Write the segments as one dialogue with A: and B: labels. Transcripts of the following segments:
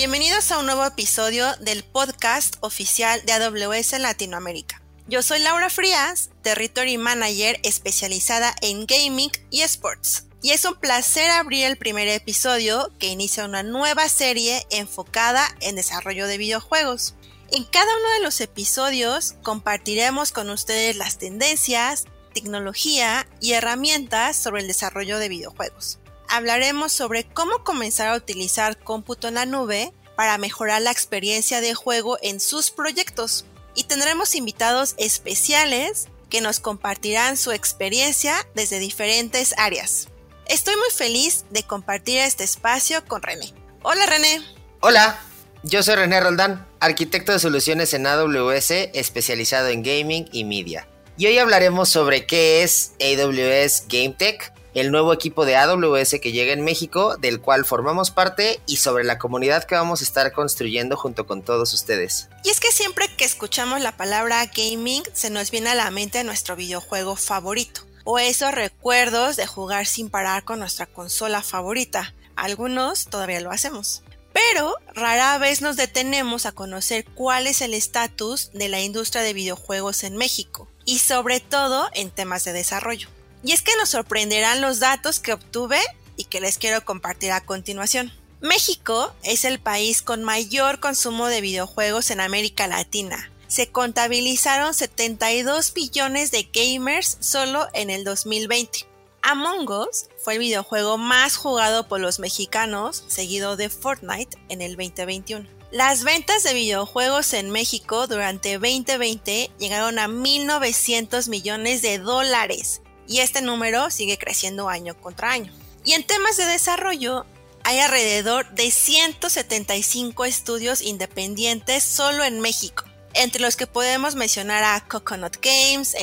A: Bienvenidos a un nuevo episodio del podcast oficial de AWS Latinoamérica. Yo soy Laura Frías, Territory Manager especializada en gaming y sports. Y es un placer abrir el primer episodio que inicia una nueva serie enfocada en desarrollo de videojuegos. En cada uno de los episodios compartiremos con ustedes las tendencias, tecnología y herramientas sobre el desarrollo de videojuegos. Hablaremos sobre cómo comenzar a utilizar cómputo en la nube para mejorar la experiencia de juego en sus proyectos. Y tendremos invitados especiales que nos compartirán su experiencia desde diferentes áreas. Estoy muy feliz de compartir este espacio con René. Hola René.
B: Hola. Yo soy René Roldán, arquitecto de soluciones en AWS especializado en gaming y media. Y hoy hablaremos sobre qué es AWS GameTech, el nuevo equipo de AWS que llega en México, del cual formamos parte, y sobre la comunidad que vamos a estar construyendo junto con todos ustedes.
A: Y es que siempre que escuchamos la palabra gaming se nos viene a la mente nuestro videojuego favorito, o esos recuerdos de jugar sin parar con nuestra consola favorita. Algunos todavía lo hacemos pero rara vez nos detenemos a conocer cuál es el estatus de la industria de videojuegos en México y sobre todo en temas de desarrollo. Y es que nos sorprenderán los datos que obtuve y que les quiero compartir a continuación. México es el país con mayor consumo de videojuegos en América Latina. Se contabilizaron 72 billones de gamers solo en el 2020. Among Us fue el videojuego más jugado por los mexicanos, seguido de Fortnite en el 2021. Las ventas de videojuegos en México durante 2020 llegaron a 1.900 millones de dólares y este número sigue creciendo año contra año. Y en temas de desarrollo, hay alrededor de 175 estudios independientes solo en México, entre los que podemos mencionar a Coconut Games,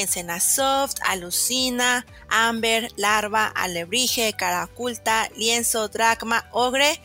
A: Soft, Alucina, Amber, Larva, Alebrije, Caraculta, Lienzo, Dragma, Ogre,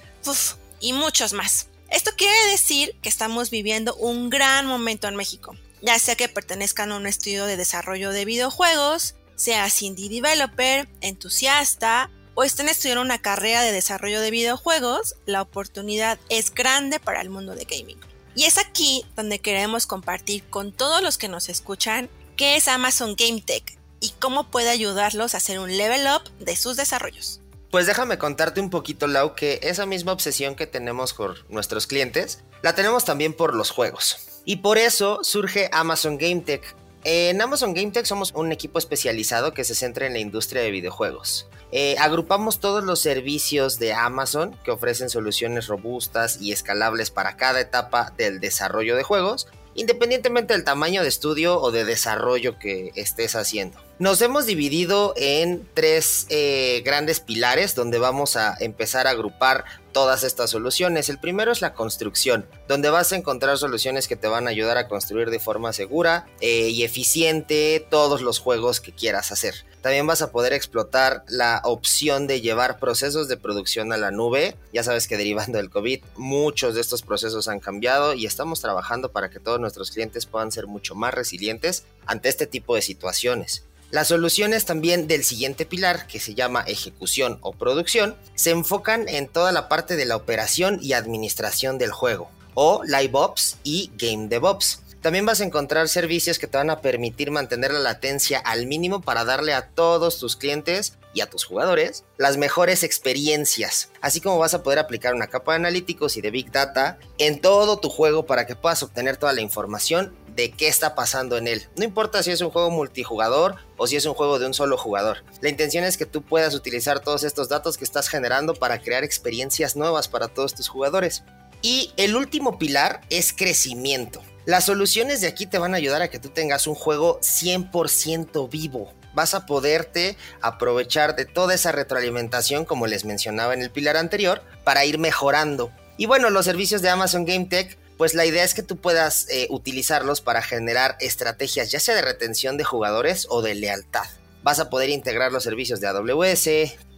A: y muchos más. Esto quiere decir que estamos viviendo un gran momento en México, ya sea que pertenezcan a un estudio de desarrollo de videojuegos, seas indie developer, entusiasta o estén estudiando una carrera de desarrollo de videojuegos, la oportunidad es grande para el mundo de gaming. Y es aquí donde queremos compartir con todos los que nos escuchan qué es Amazon Game Tech y cómo puede ayudarlos a hacer un level up de sus desarrollos.
B: Pues déjame contarte un poquito, Lau, que esa misma obsesión que tenemos por nuestros clientes, la tenemos también por los juegos. Y por eso surge Amazon Game Tech, en Amazon Game Tech somos un equipo especializado que se centra en la industria de videojuegos. Eh, agrupamos todos los servicios de Amazon que ofrecen soluciones robustas y escalables para cada etapa del desarrollo de juegos, independientemente del tamaño de estudio o de desarrollo que estés haciendo. Nos hemos dividido en tres eh, grandes pilares donde vamos a empezar a agrupar todas estas soluciones. El primero es la construcción, donde vas a encontrar soluciones que te van a ayudar a construir de forma segura eh, y eficiente todos los juegos que quieras hacer. También vas a poder explotar la opción de llevar procesos de producción a la nube. Ya sabes que derivando del COVID, muchos de estos procesos han cambiado y estamos trabajando para que todos nuestros clientes puedan ser mucho más resilientes ante este tipo de situaciones. Las soluciones también del siguiente pilar, que se llama ejecución o producción, se enfocan en toda la parte de la operación y administración del juego, o Live Ops y Game DevOps. También vas a encontrar servicios que te van a permitir mantener la latencia al mínimo para darle a todos tus clientes y a tus jugadores las mejores experiencias, así como vas a poder aplicar una capa de analíticos y de Big Data en todo tu juego para que puedas obtener toda la información de qué está pasando en él. No importa si es un juego multijugador o si es un juego de un solo jugador. La intención es que tú puedas utilizar todos estos datos que estás generando para crear experiencias nuevas para todos tus jugadores. Y el último pilar es crecimiento. Las soluciones de aquí te van a ayudar a que tú tengas un juego 100% vivo. Vas a poderte aprovechar de toda esa retroalimentación, como les mencionaba en el pilar anterior, para ir mejorando. Y bueno, los servicios de Amazon Game Tech pues la idea es que tú puedas eh, utilizarlos para generar estrategias ya sea de retención de jugadores o de lealtad. Vas a poder integrar los servicios de AWS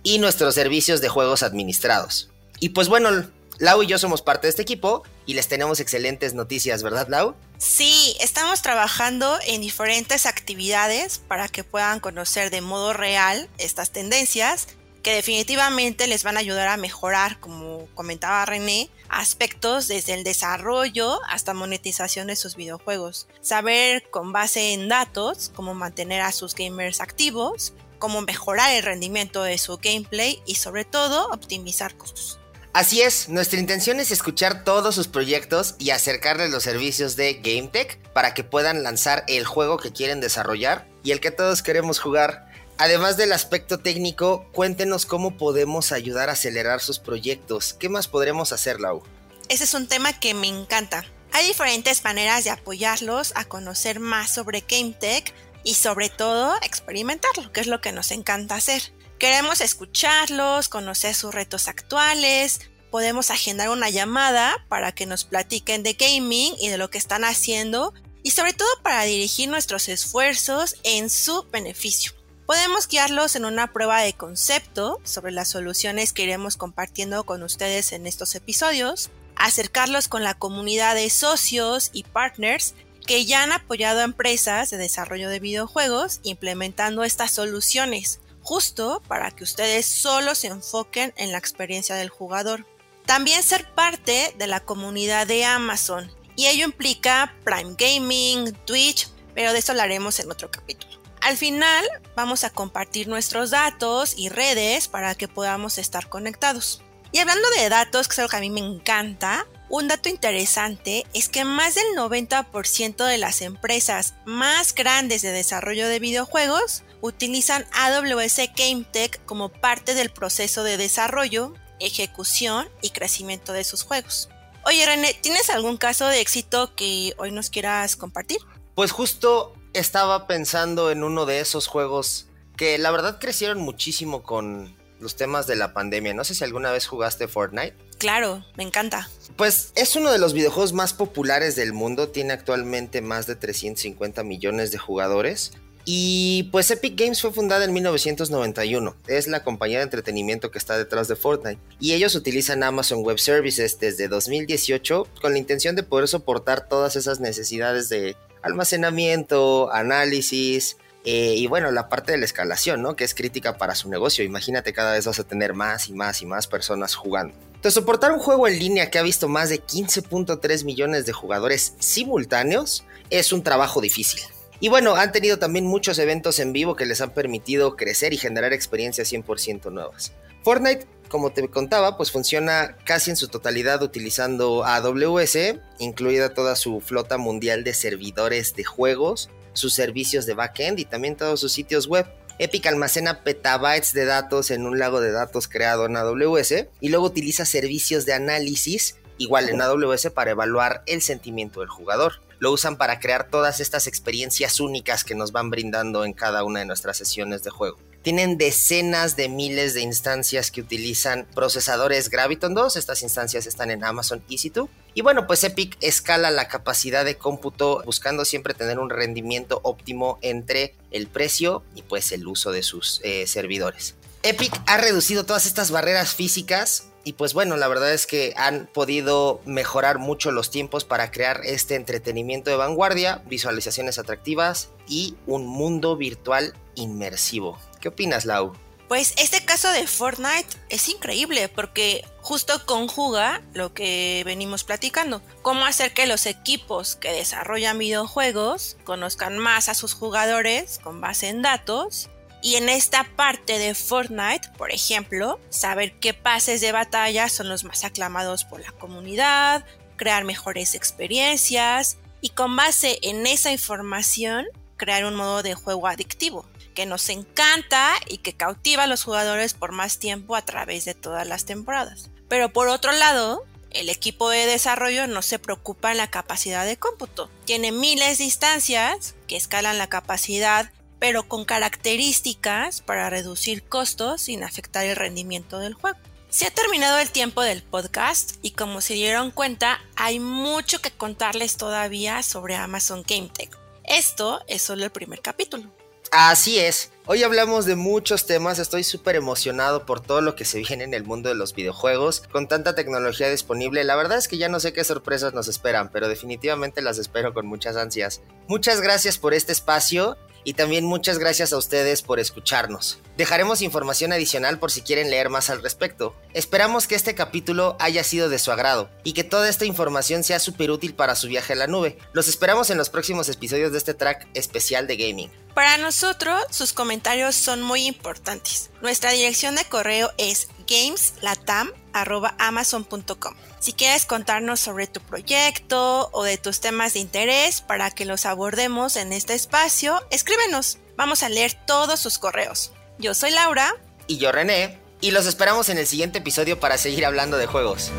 B: y nuestros servicios de juegos administrados. Y pues bueno, Lau y yo somos parte de este equipo y les tenemos excelentes noticias, ¿verdad Lau?
A: Sí, estamos trabajando en diferentes actividades para que puedan conocer de modo real estas tendencias que definitivamente les van a ayudar a mejorar, como comentaba René, aspectos desde el desarrollo hasta monetización de sus videojuegos. Saber con base en datos cómo mantener a sus gamers activos, cómo mejorar el rendimiento de su gameplay y sobre todo optimizar costos.
B: Así es, nuestra intención es escuchar todos sus proyectos y acercarles los servicios de GameTech para que puedan lanzar el juego que quieren desarrollar y el que todos queremos jugar. Además del aspecto técnico, cuéntenos cómo podemos ayudar a acelerar sus proyectos. ¿Qué más podremos hacer, Lau?
A: Ese es un tema que me encanta. Hay diferentes maneras de apoyarlos a conocer más sobre GameTech y sobre todo experimentarlo, que es lo que nos encanta hacer. Queremos escucharlos, conocer sus retos actuales, podemos agendar una llamada para que nos platiquen de gaming y de lo que están haciendo y sobre todo para dirigir nuestros esfuerzos en su beneficio. Podemos guiarlos en una prueba de concepto sobre las soluciones que iremos compartiendo con ustedes en estos episodios, acercarlos con la comunidad de socios y partners que ya han apoyado a empresas de desarrollo de videojuegos implementando estas soluciones, justo para que ustedes solo se enfoquen en la experiencia del jugador. También ser parte de la comunidad de Amazon, y ello implica Prime Gaming, Twitch, pero de eso hablaremos en otro capítulo. Al final vamos a compartir nuestros datos y redes para que podamos estar conectados. Y hablando de datos, que es algo que a mí me encanta, un dato interesante es que más del 90% de las empresas más grandes de desarrollo de videojuegos utilizan AWS GameTech como parte del proceso de desarrollo, ejecución y crecimiento de sus juegos. Oye René, ¿tienes algún caso de éxito que hoy nos quieras compartir?
B: Pues justo estaba pensando en uno de esos juegos que la verdad crecieron muchísimo con los temas de la pandemia. No sé si alguna vez jugaste Fortnite.
A: Claro, me encanta.
B: Pues es uno de los videojuegos más populares del mundo, tiene actualmente más de 350 millones de jugadores. Y pues Epic Games fue fundada en 1991, es la compañía de entretenimiento que está detrás de Fortnite. Y ellos utilizan Amazon Web Services desde 2018 con la intención de poder soportar todas esas necesidades de almacenamiento, análisis eh, y bueno, la parte de la escalación, ¿no? Que es crítica para su negocio. Imagínate cada vez vas a tener más y más y más personas jugando. Entonces, soportar un juego en línea que ha visto más de 15.3 millones de jugadores simultáneos es un trabajo difícil. Y bueno, han tenido también muchos eventos en vivo que les han permitido crecer y generar experiencias 100% nuevas. Fortnite como te contaba, pues funciona casi en su totalidad utilizando AWS, incluida toda su flota mundial de servidores de juegos, sus servicios de backend y también todos sus sitios web. Epic almacena petabytes de datos en un lago de datos creado en AWS y luego utiliza servicios de análisis igual en AWS para evaluar el sentimiento del jugador. Lo usan para crear todas estas experiencias únicas que nos van brindando en cada una de nuestras sesiones de juego. Tienen decenas de miles de instancias que utilizan procesadores Graviton 2. Estas instancias están en Amazon EC2. Y bueno, pues Epic escala la capacidad de cómputo buscando siempre tener un rendimiento óptimo entre el precio y pues el uso de sus eh, servidores. Epic ha reducido todas estas barreras físicas y pues bueno, la verdad es que han podido mejorar mucho los tiempos para crear este entretenimiento de vanguardia, visualizaciones atractivas y un mundo virtual inmersivo. ¿Qué opinas, Lau?
A: Pues este caso de Fortnite es increíble porque justo conjuga lo que venimos platicando. Cómo hacer que los equipos que desarrollan videojuegos conozcan más a sus jugadores con base en datos. Y en esta parte de Fortnite, por ejemplo, saber qué pases de batalla son los más aclamados por la comunidad, crear mejores experiencias y con base en esa información crear un modo de juego adictivo que nos encanta y que cautiva a los jugadores por más tiempo a través de todas las temporadas. Pero por otro lado, el equipo de desarrollo no se preocupa en la capacidad de cómputo. Tiene miles de instancias que escalan la capacidad, pero con características para reducir costos sin afectar el rendimiento del juego. Se ha terminado el tiempo del podcast y como se dieron cuenta, hay mucho que contarles todavía sobre Amazon Game Tech. Esto es solo el primer capítulo.
B: Así es. Hoy hablamos de muchos temas, estoy súper emocionado por todo lo que se viene en el mundo de los videojuegos, con tanta tecnología disponible, la verdad es que ya no sé qué sorpresas nos esperan, pero definitivamente las espero con muchas ansias. Muchas gracias por este espacio y también muchas gracias a ustedes por escucharnos. Dejaremos información adicional por si quieren leer más al respecto. Esperamos que este capítulo haya sido de su agrado y que toda esta información sea súper útil para su viaje a la nube. Los esperamos en los próximos episodios de este track especial de gaming.
A: Para nosotros, sus comentarios son muy importantes. Nuestra dirección de correo es gameslatam.amazon.com. Si quieres contarnos sobre tu proyecto o de tus temas de interés para que los abordemos en este espacio, escríbenos. Vamos a leer todos sus correos. Yo soy Laura.
B: Y yo René. Y los esperamos en el siguiente episodio para seguir hablando de juegos.